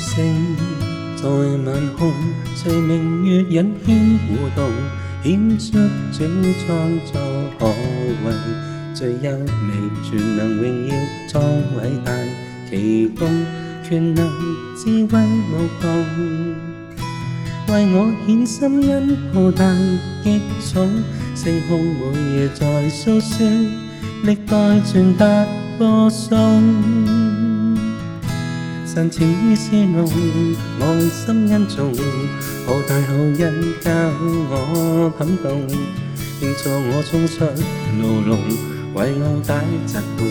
星在晚空，随明月隐牵互动，显出这创造可为最优美，全能荣耀壮伟大奇功，全能智慧无穷，为我献心恩抱大极重，星空每夜在诉说，历代传达歌颂。神情已是浓，爱心恩重，何大好人教我感动，助我冲出牢笼，为我解疾痛，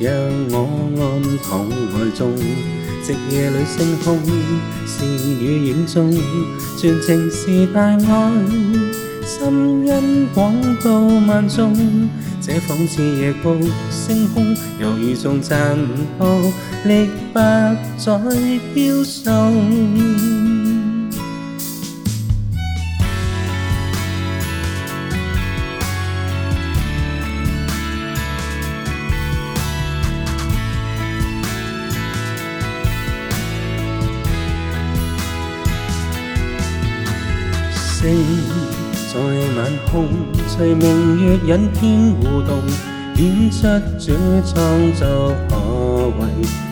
让我安躺怀中。夕夜里星空，是雨影中，全情是大爱。心因廣告萬眾，這仿似夜報星空，猶如重殘酷，力不再飄送。sing 在眼控，齊明月引天互動，顯出主創造可畏，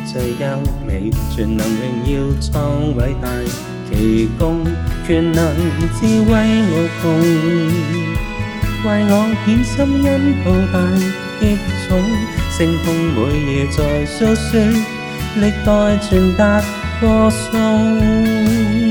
最優美，全能榮耀創偉大，其功權能智慧無窮，為我顯心恩浩大極重，星空每夜在訴說，歷代傳達歌頌。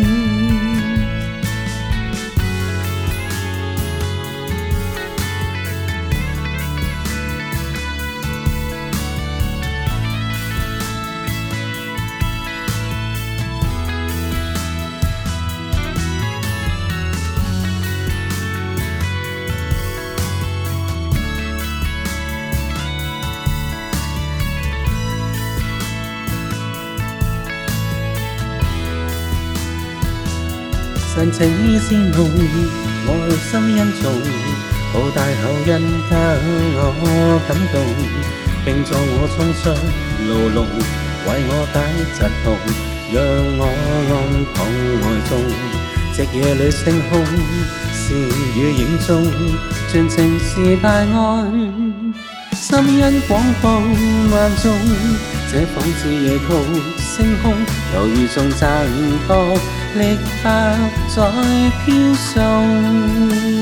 情是浓，爱心恩重，好大口因他我感动，并助我冲出牢笼，为我解疾痛，让我安躺爱中。夕夜里星空，笑雨影中，全情是大爱，心恩广布万众。這仿似夜曲星空，猶如重贈多，力不再飄送。